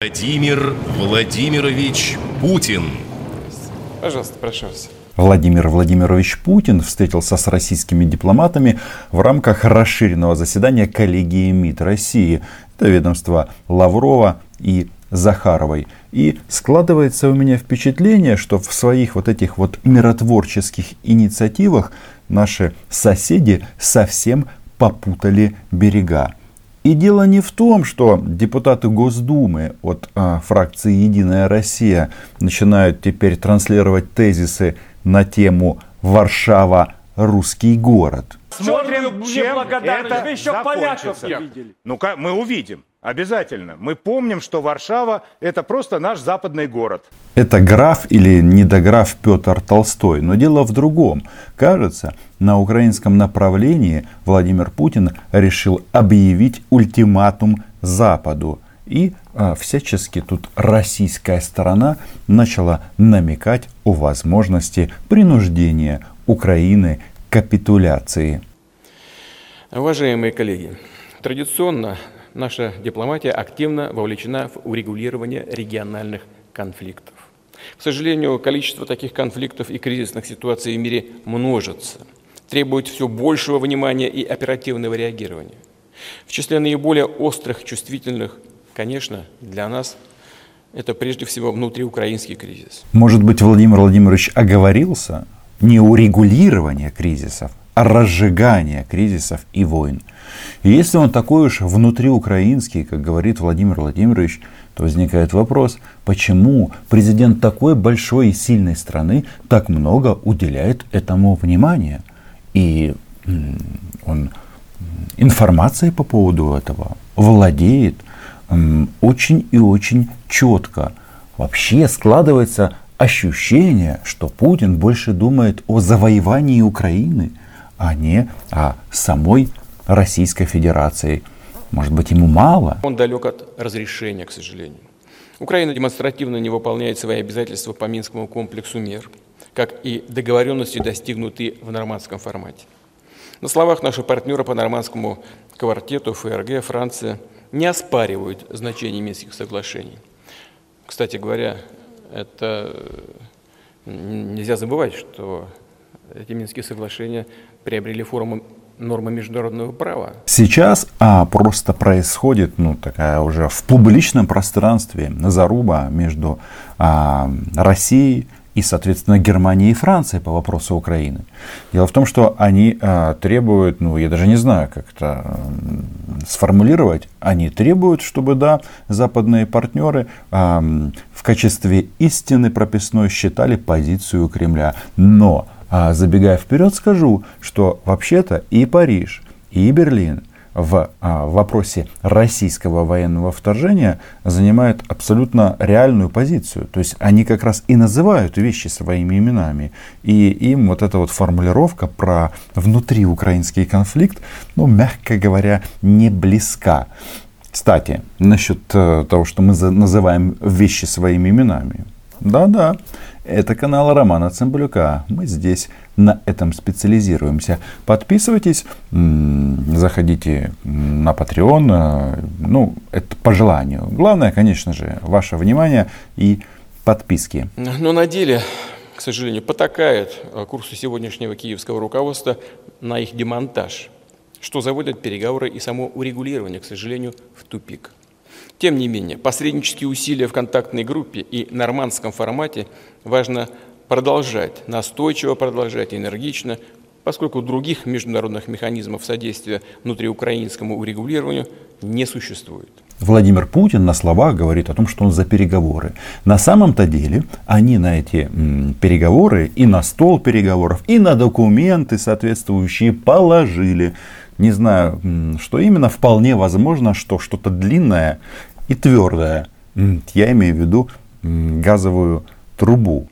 Владимир Владимирович Путин. Пожалуйста, прошу вас. Владимир Владимирович Путин встретился с российскими дипломатами в рамках расширенного заседания коллегии МИД России. Это ведомство Лаврова и Захаровой. И складывается у меня впечатление, что в своих вот этих вот миротворческих инициативах наши соседи совсем попутали берега. И дело не в том, что депутаты Госдумы от а, фракции «Единая Россия» начинают теперь транслировать тезисы на тему «Варшава – русский город». Смотрим, чем это Вы еще поляков закончится. видели. Ну-ка, мы увидим. Обязательно. Мы помним, что Варшава – это просто наш западный город. Это граф или недограф Петр Толстой. Но дело в другом. Кажется, на украинском направлении Владимир Путин решил объявить ультиматум Западу. И а, всячески тут российская сторона начала намекать о возможности принуждения Украины к капитуляции. Уважаемые коллеги, традиционно наша дипломатия активно вовлечена в урегулирование региональных конфликтов. К сожалению, количество таких конфликтов и кризисных ситуаций в мире множится, требует все большего внимания и оперативного реагирования. В числе наиболее острых, чувствительных, конечно, для нас это прежде всего внутриукраинский кризис. Может быть, Владимир Владимирович оговорился не урегулирование кризисов, разжигание кризисов и войн. И если он такой уж внутриукраинский, как говорит Владимир Владимирович, то возникает вопрос, почему президент такой большой и сильной страны так много уделяет этому внимания? И он информацией по поводу этого владеет очень и очень четко. Вообще складывается ощущение, что Путин больше думает о завоевании Украины, а не о самой Российской Федерации. Может быть, ему мало? Он далек от разрешения, к сожалению. Украина демонстративно не выполняет свои обязательства по Минскому комплексу мер, как и договоренности, достигнутые в нормандском формате. На словах наши партнеры по нормандскому квартету ФРГ, Франция, не оспаривают значение Минских соглашений. Кстати говоря, это нельзя забывать, что эти Минские соглашения приобрели форму нормы международного права. Сейчас а, просто происходит ну, такая уже в публичном пространстве заруба между а, Россией и, соответственно, Германией и Францией по вопросу Украины. Дело в том, что они а, требуют, ну, я даже не знаю, как это м, сформулировать, они требуют, чтобы, да, западные партнеры а, в качестве истины прописной считали позицию Кремля. Но а забегая вперед, скажу, что вообще-то и Париж, и Берлин в а, вопросе российского военного вторжения занимают абсолютно реальную позицию. То есть они как раз и называют вещи своими именами. И им вот эта вот формулировка про внутриукраинский конфликт, ну, мягко говоря, не близка. Кстати, насчет э, того, что мы называем вещи своими именами. Да-да, это канал Романа Цымбалюка. Мы здесь на этом специализируемся. Подписывайтесь, заходите на Patreon. э, Ну, это по желанию. Главное, конечно же, ваше внимание и подписки. Но на деле, к сожалению, потакает э, курсу сегодняшнего киевского руководства на их демонтаж, что заводит переговоры и само урегулирование, к сожалению, в тупик. Тем не менее, посреднические усилия в контактной группе и нормандском формате важно продолжать, настойчиво продолжать, энергично, поскольку других международных механизмов содействия внутриукраинскому урегулированию не существует. Владимир Путин на словах говорит о том, что он за переговоры. На самом-то деле они на эти переговоры и на стол переговоров, и на документы соответствующие положили. Не знаю, что именно, вполне возможно, что что-то длинное и твердое. М, Я имею в виду газовую трубу.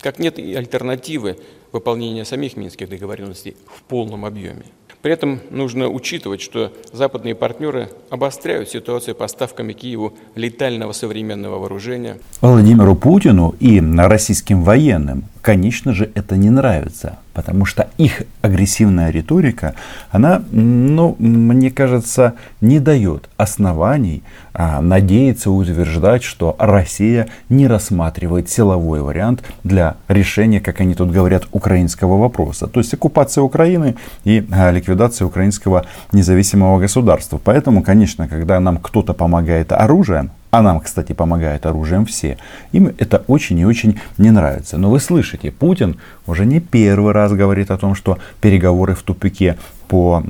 Как нет и альтернативы выполнения самих минских договоренностей в полном объеме. При этом нужно учитывать, что западные партнеры обостряют ситуацию поставками Киеву летального современного вооружения, Владимиру Путину и российским военным, конечно же, это не нравится, потому что их агрессивная риторика, она, ну, мне кажется, не дает оснований а, надеяться утверждать, что Россия не рассматривает силовой вариант для решения, как они тут говорят, украинского вопроса. То есть оккупация Украины и а, ликвидация украинского независимого государства. Поэтому, конечно, когда нам кто-то помогает оружием, а нам, кстати, помогает оружием все, им это очень и очень не нравится. Но вы слышите, Путин уже не первый раз говорит о том, что переговоры в тупике по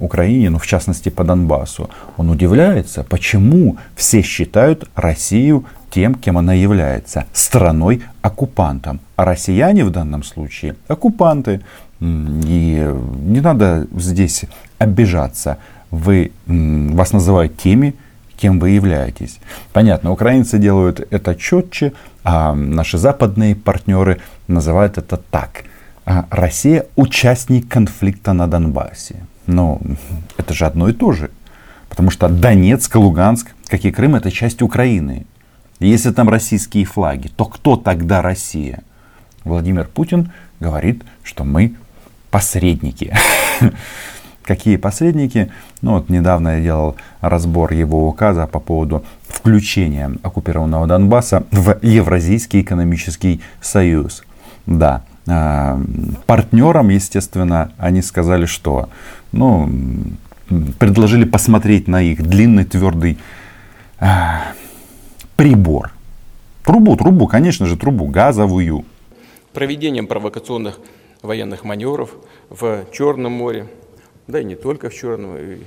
Украине, ну в частности по Донбассу. Он удивляется, почему все считают Россию тем, кем она является, страной-оккупантом. А россияне в данном случае оккупанты. И не надо здесь обижаться. Вы, вас называют теми, кем вы являетесь. Понятно, украинцы делают это четче, а наши западные партнеры называют это так. А Россия участник конфликта на Донбассе. Но это же одно и то же. Потому что Донецк, Луганск, как и Крым, это часть Украины. если там российские флаги, то кто тогда Россия? Владимир Путин говорит, что мы посредники. Какие посредники? Ну вот недавно я делал разбор его указа по поводу включения оккупированного Донбасса в Евразийский экономический союз. Да, э, партнерам, естественно, они сказали, что, ну, предложили посмотреть на их длинный твердый э, прибор. Трубу, трубу, конечно же, трубу газовую. Проведением провокационных военных маневров в Черном море, да и не только в Черном, и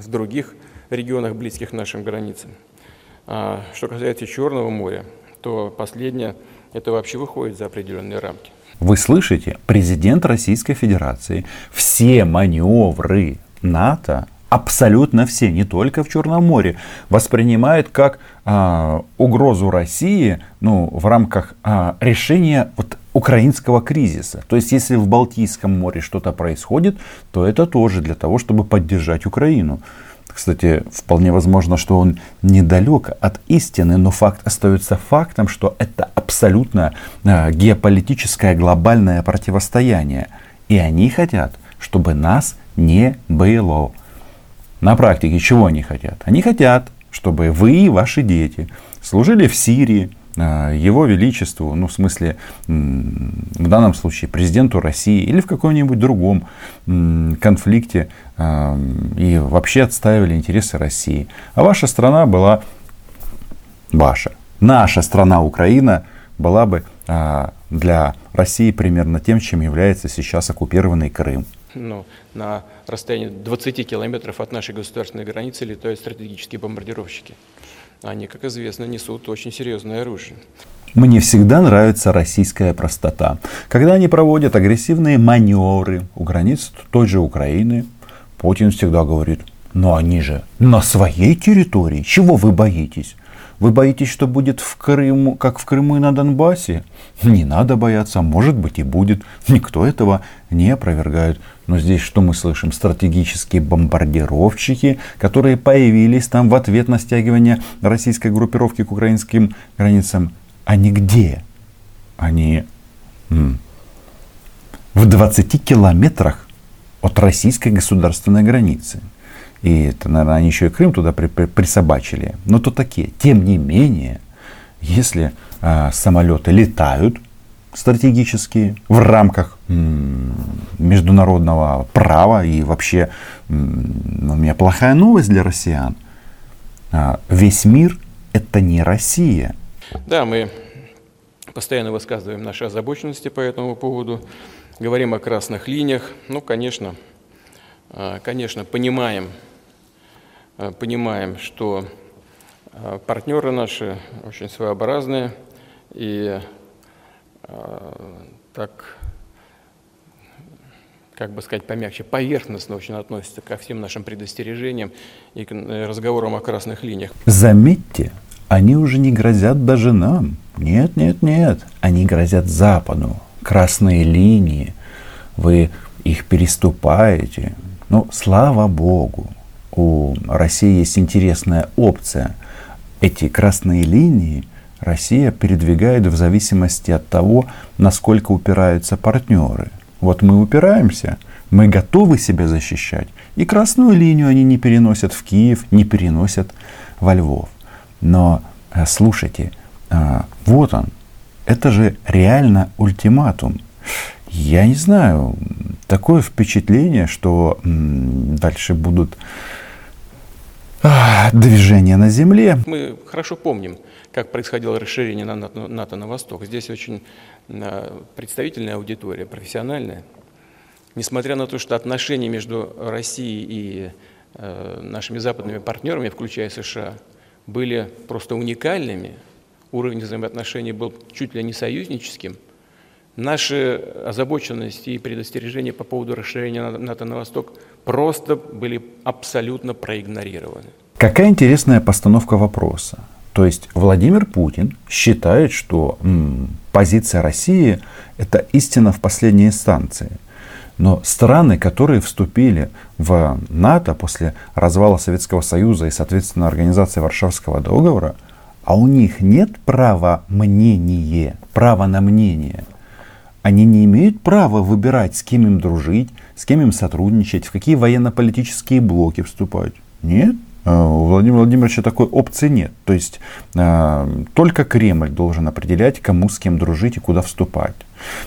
в других регионах, близких нашим границам. А что касается Черного моря, то последнее это вообще выходит за определенные рамки. Вы слышите, президент Российской Федерации все маневры НАТО абсолютно все, не только в Черном море, воспринимает как а, угрозу России ну, в рамках а, решения вот, украинского кризиса. То есть, если в Балтийском море что-то происходит, то это тоже для того, чтобы поддержать Украину. Кстати, вполне возможно, что он недалек от истины, но факт остается фактом, что это абсолютно а, геополитическое глобальное противостояние. И они хотят, чтобы нас не было. На практике чего они хотят? Они хотят, чтобы вы и ваши дети служили в Сирии, его Величеству, ну в смысле, в данном случае президенту России или в каком-нибудь другом конфликте а, и вообще отстаивали интересы России. А ваша страна была ваша. Наша страна Украина была бы а, для России примерно тем, чем является сейчас оккупированный Крым ну, на расстоянии 20 километров от нашей государственной границы летают стратегические бомбардировщики. Они, как известно, несут очень серьезное оружие. Мне всегда нравится российская простота. Когда они проводят агрессивные маневры у границ той же Украины, Путин всегда говорит, но они же на своей территории, чего вы боитесь? Вы боитесь, что будет в Крыму, как в Крыму и на Донбассе? Не надо бояться, может быть и будет. Никто этого не опровергает. Но здесь что мы слышим? Стратегические бомбардировщики, которые появились там в ответ на стягивание российской группировки к украинским границам. Они где? Они в 20 километрах от российской государственной границы. И это, наверное, они еще и Крым туда при, при, присобачили. Но то такие. Тем не менее, если э, самолеты летают стратегические в рамках международного права и вообще м, у меня плохая новость для россиян. А, весь мир это не Россия. Да, мы постоянно высказываем наши озабоченности по этому поводу, говорим о красных линиях. Ну, конечно, а, конечно, понимаем, а, понимаем, что а, партнеры наши очень своеобразные и так, как бы сказать помягче, поверхностно очень относятся ко всем нашим предостережениям и к э, разговорам о красных линиях. Заметьте, они уже не грозят даже нам. Нет, нет, нет. Они грозят Западу. Красные линии. Вы их переступаете. Ну, слава богу, у России есть интересная опция. Эти красные линии Россия передвигает в зависимости от того, насколько упираются партнеры. Вот мы упираемся, мы готовы себя защищать. И красную линию они не переносят в Киев, не переносят во Львов. Но э, слушайте, э, вот он, это же реально ультиматум. Я не знаю, такое впечатление, что дальше будут а, движения на земле. Мы хорошо помним, как происходило расширение на НАТО, на восток. Здесь очень а, представительная аудитория, профессиональная. Несмотря на то, что отношения между Россией и э, нашими западными партнерами, включая США, были просто уникальными, уровень взаимоотношений был чуть ли не союзническим, наши озабоченности и предостережения по поводу расширения НАТО на восток просто были абсолютно проигнорированы. Какая интересная постановка вопроса. То есть Владимир Путин считает, что м, позиция России – это истина в последней инстанции. Но страны, которые вступили в НАТО после развала Советского Союза и, соответственно, организации Варшавского договора – а у них нет права мнения, права на мнение. Они не имеют права выбирать, с кем им дружить, с кем им сотрудничать, в какие военно-политические блоки вступать. Нет, а у Владимира Владимировича такой опции нет. То есть э, только Кремль должен определять, кому с кем дружить и куда вступать.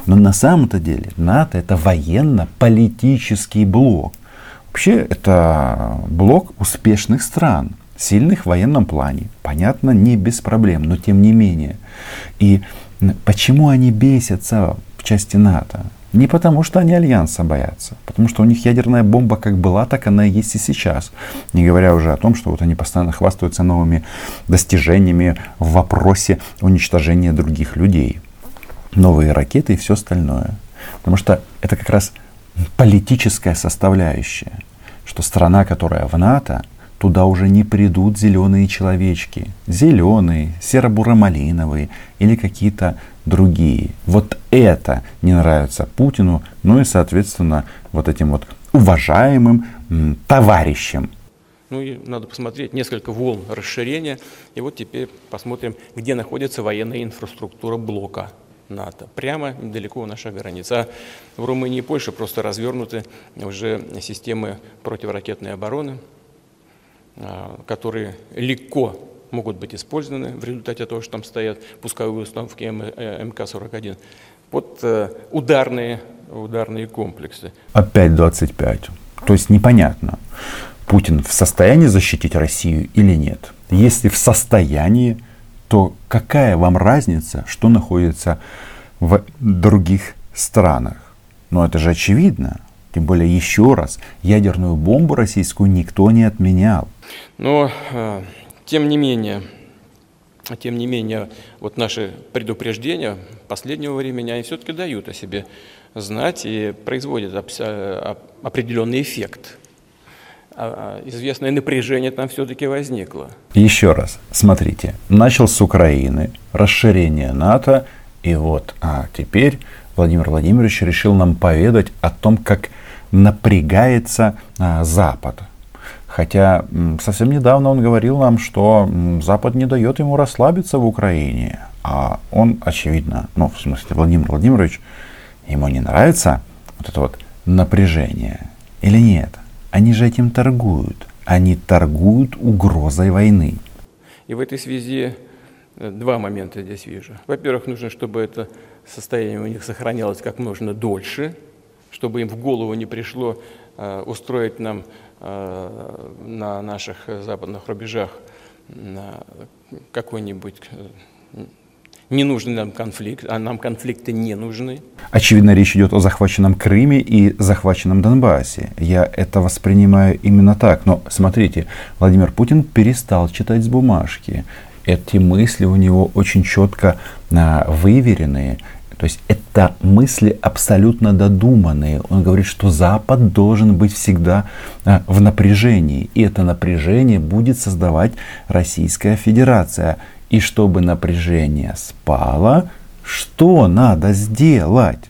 Но на самом-то деле НАТО это военно-политический блок. Вообще это блок успешных стран сильных в военном плане. Понятно, не без проблем, но тем не менее. И почему они бесятся части НАТО? Не потому, что они Альянса боятся, потому что у них ядерная бомба как была, так она и есть и сейчас. Не говоря уже о том, что вот они постоянно хвастаются новыми достижениями в вопросе уничтожения других людей. Новые ракеты и все остальное. Потому что это как раз политическая составляющая, что страна, которая в НАТО, туда уже не придут зеленые человечки. Зеленые, серо-буро-малиновые или какие-то другие. Вот это не нравится Путину, ну и, соответственно, вот этим вот уважаемым товарищам. Ну и надо посмотреть несколько волн расширения. И вот теперь посмотрим, где находится военная инфраструктура блока НАТО. Прямо недалеко у нашей границы. А в Румынии и Польше просто развернуты уже системы противоракетной обороны, которые легко могут быть использованы в результате того, что там стоят пусковые установки МК-41 под э, ударные, ударные комплексы. Опять 25. То есть непонятно, Путин в состоянии защитить Россию или нет. Если в состоянии, то какая вам разница, что находится в других странах? Но это же очевидно. Тем более, еще раз, ядерную бомбу российскую никто не отменял. Но, э, тем не менее, тем не менее, вот наши предупреждения последнего времени, они все-таки дают о себе знать и производят определенный эффект. А, а, известное напряжение там все-таки возникло. Еще раз, смотрите, начал с Украины, расширение НАТО, и вот а теперь Владимир Владимирович решил нам поведать о том, как напрягается а, Запад. Хотя совсем недавно он говорил нам, что Запад не дает ему расслабиться в Украине. А он, очевидно, ну, в смысле, Владимир Владимирович, ему не нравится вот это вот напряжение. Или нет? Они же этим торгуют. Они торгуют угрозой войны. И в этой связи э, два момента здесь вижу. Во-первых, нужно, чтобы это состояние у них сохранялось как можно дольше, чтобы им в голову не пришло э, устроить нам на наших западных рубежах какой-нибудь э, ненужный нам конфликт, а нам конфликты не нужны. Очевидно, речь идет о захваченном Крыме и захваченном Донбассе. Я это воспринимаю именно так. Но смотрите, Владимир Путин перестал читать с бумажки. Эти мысли у него очень четко а, выверенные. То есть это мысли абсолютно додуманные. Он говорит, что Запад должен быть всегда а, в напряжении. И это напряжение будет создавать Российская Федерация. И чтобы напряжение спало, что надо сделать?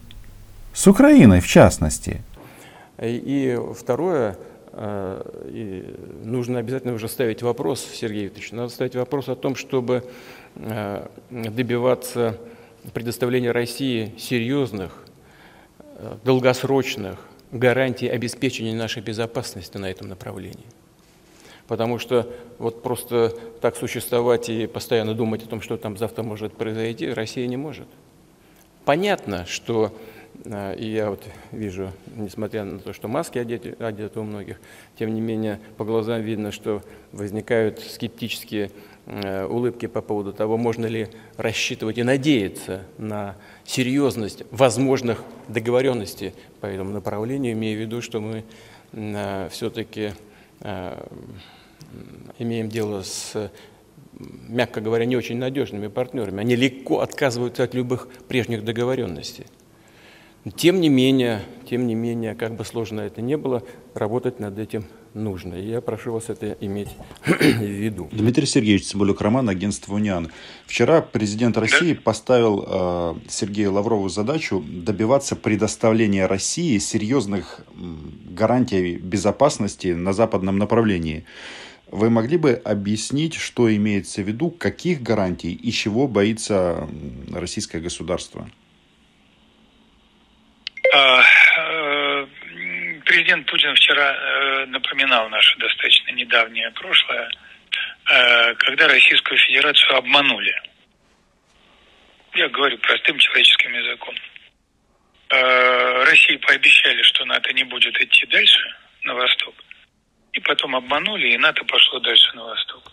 С Украиной в частности. И второе, а, и нужно обязательно уже ставить вопрос, Сергей Викторович, надо ставить вопрос о том, чтобы э, добиваться предоставления России серьезных, э, долгосрочных гарантий обеспечения нашей безопасности на этом направлении. Потому что вот просто так существовать и постоянно думать о том, что там завтра может произойти, Россия не может. Понятно, что а, и я вот вижу, несмотря на то, что маски одеты, одеты у многих, тем не менее по глазам видно, что возникают скептические э, улыбки по поводу того, можно ли рассчитывать и надеяться на серьезность возможных договоренностей по этому направлению, имея в виду, что мы э, все-таки э, имеем дело с мягко говоря, не очень надежными партнерами. Они легко отказываются от любых прежних договоренностей. Тем не менее, тем не менее, как бы сложно это ни было, работать над этим нужно. И я прошу вас это иметь в виду. Дмитрий Сергеевич Цымбалюк, Роман, агентство «Униан». Вчера президент России поставил э, Сергею Лаврову задачу добиваться предоставления России серьезных гарантий безопасности на западном направлении. Вы могли бы объяснить, что имеется в виду, каких гарантий и чего боится российское государство? Э, президент Путин вчера э, напоминал наше достаточно недавнее прошлое, э, когда Российскую Федерацию обманули. Я говорю простым человеческим языком. России пообещали, что НАТО не будет идти дальше на восток, и потом обманули, и НАТО пошло дальше на восток.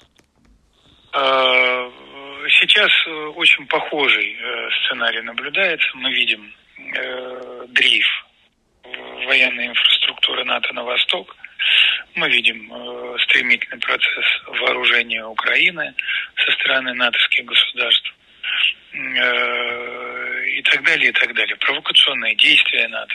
Сейчас очень похожий сценарий наблюдается. Мы видим э, дрейф военной инфраструктуры НАТО на восток. Мы видим э, стремительный процесс вооружения Украины со стороны натовских государств э, и так далее, и так далее. Провокационные действия НАТО.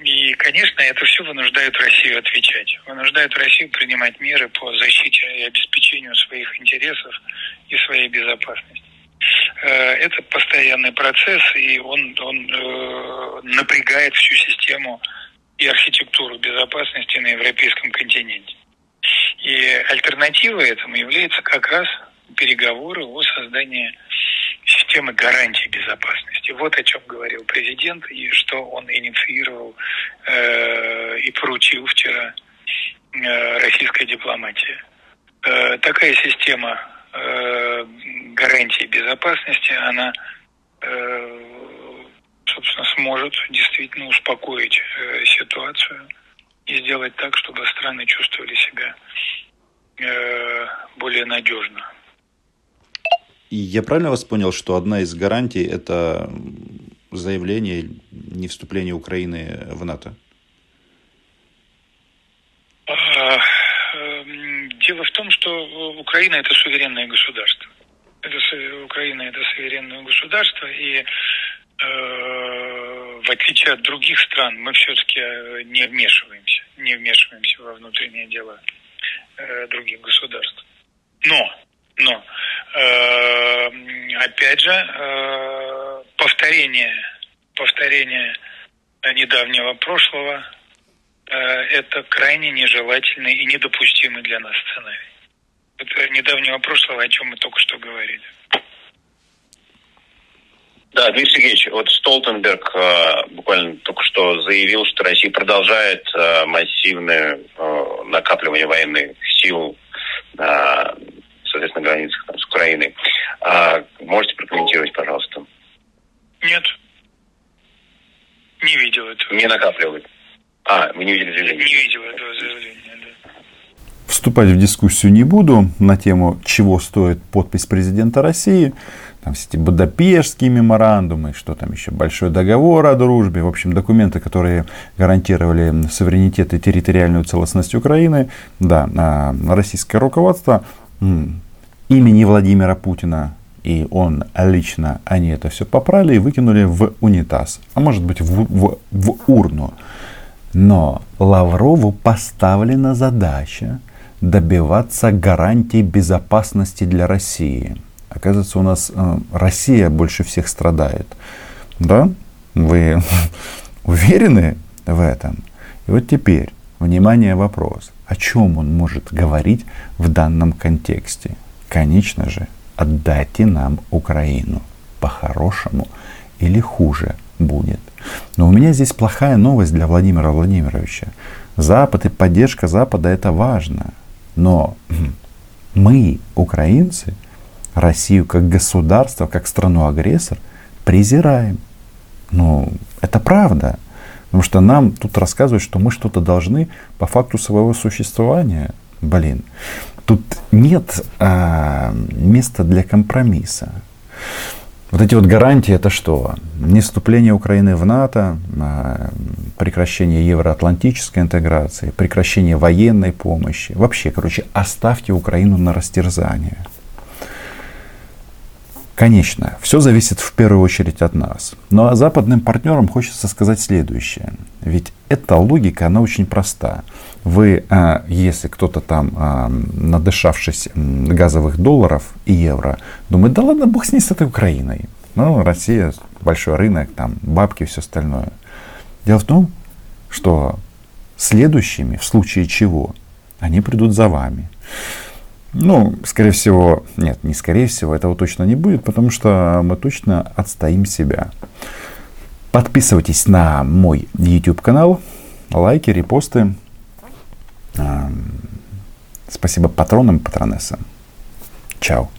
И, конечно, это все вынуждает Россию отвечать. Вынуждает Россию принимать меры по защите и обеспечению своих интересов и своей безопасности. Э, это постоянный процесс, и он, он э, напрягает всю систему и архитектуру безопасности на европейском континенте. И альтернативой этому является как раз переговоры о создании системы гарантий безопасности. Вот о чем говорил президент и что он инициировал э, и поручил вчера э, российской дипломатии. Э, такая система э, гарантии безопасности, она, э, собственно, сможет действительно успокоить э, ситуацию и сделать так, чтобы страны чувствовали себя э, более надежно. И я правильно вас понял, что одна из гарантий это заявление не вступления Украины в НАТО? А, эм, дело в том, что Украина это суверенное государство это, Украина это суверенное государство, и э, в отличие от других стран, мы все-таки э, не вмешиваемся, не вмешиваемся во внутреннее дело э, других государств. Но, но, э, опять же, э, повторение, повторение недавнего прошлого э, это крайне нежелательный и недопустимый для нас сценарий это недавнего прошлого, о чем мы только что говорили. Да, Дмитрий Сергеевич, вот Столтенберг э, буквально только что заявил, что Россия продолжает э, массивное э, накапливание военных сил на, соответственно, границах там, с Украиной. Э, можете прокомментировать, пожалуйста? Нет. Не видел этого. Не накапливает. А, вы не видели заявления? Не видел этого заявления. Вступать в дискуссию не буду на тему, чего стоит подпись президента России. Там все эти Будапештские меморандумы, что там еще, большой договор о дружбе. В общем, документы, которые гарантировали суверенитет и территориальную целостность Украины. Да, а российское руководство имени Владимира Путина и он лично, они это все попрали и выкинули в унитаз, а может быть в, в, в урну. Но Лаврову поставлена задача добиваться гарантий безопасности для России. Оказывается, у нас э, Россия больше всех страдает. Да? Вы уверены в этом? И вот теперь, внимание, вопрос. О чем он может говорить в данном контексте? Конечно же, отдайте нам Украину. По-хорошему или хуже будет. Но у меня здесь плохая новость для Владимира Владимировича. Запад и поддержка Запада это важно. Но мы, украинцы, Россию как государство, как страну-агрессор, презираем. Ну, это правда. Потому что нам тут рассказывают, что мы что-то должны по факту своего существования. Блин, тут нет а, места для компромисса. Вот эти вот гарантии это что? Не вступление Украины в НАТО, а, прекращение евроатлантической интеграции, прекращение военной помощи. Вообще, короче, оставьте Украину на растерзание. Конечно, все зависит в первую очередь от нас. Но а западным партнерам хочется сказать следующее. Ведь эта логика, она очень проста. Вы, а, если кто-то там, а, надышавшись газовых долларов и евро, думает, да ладно, бог с ней, с этой Украиной. Ну, Россия, большой рынок, там, бабки все остальное. Дело в том, что следующими, в случае чего, они придут за вами. Ну, скорее всего, нет, не скорее всего, этого точно не будет, потому что мы точно отстоим себя. Подписывайтесь на мой YouTube канал, лайки, репосты. Спасибо патронам, патронессам. Чао.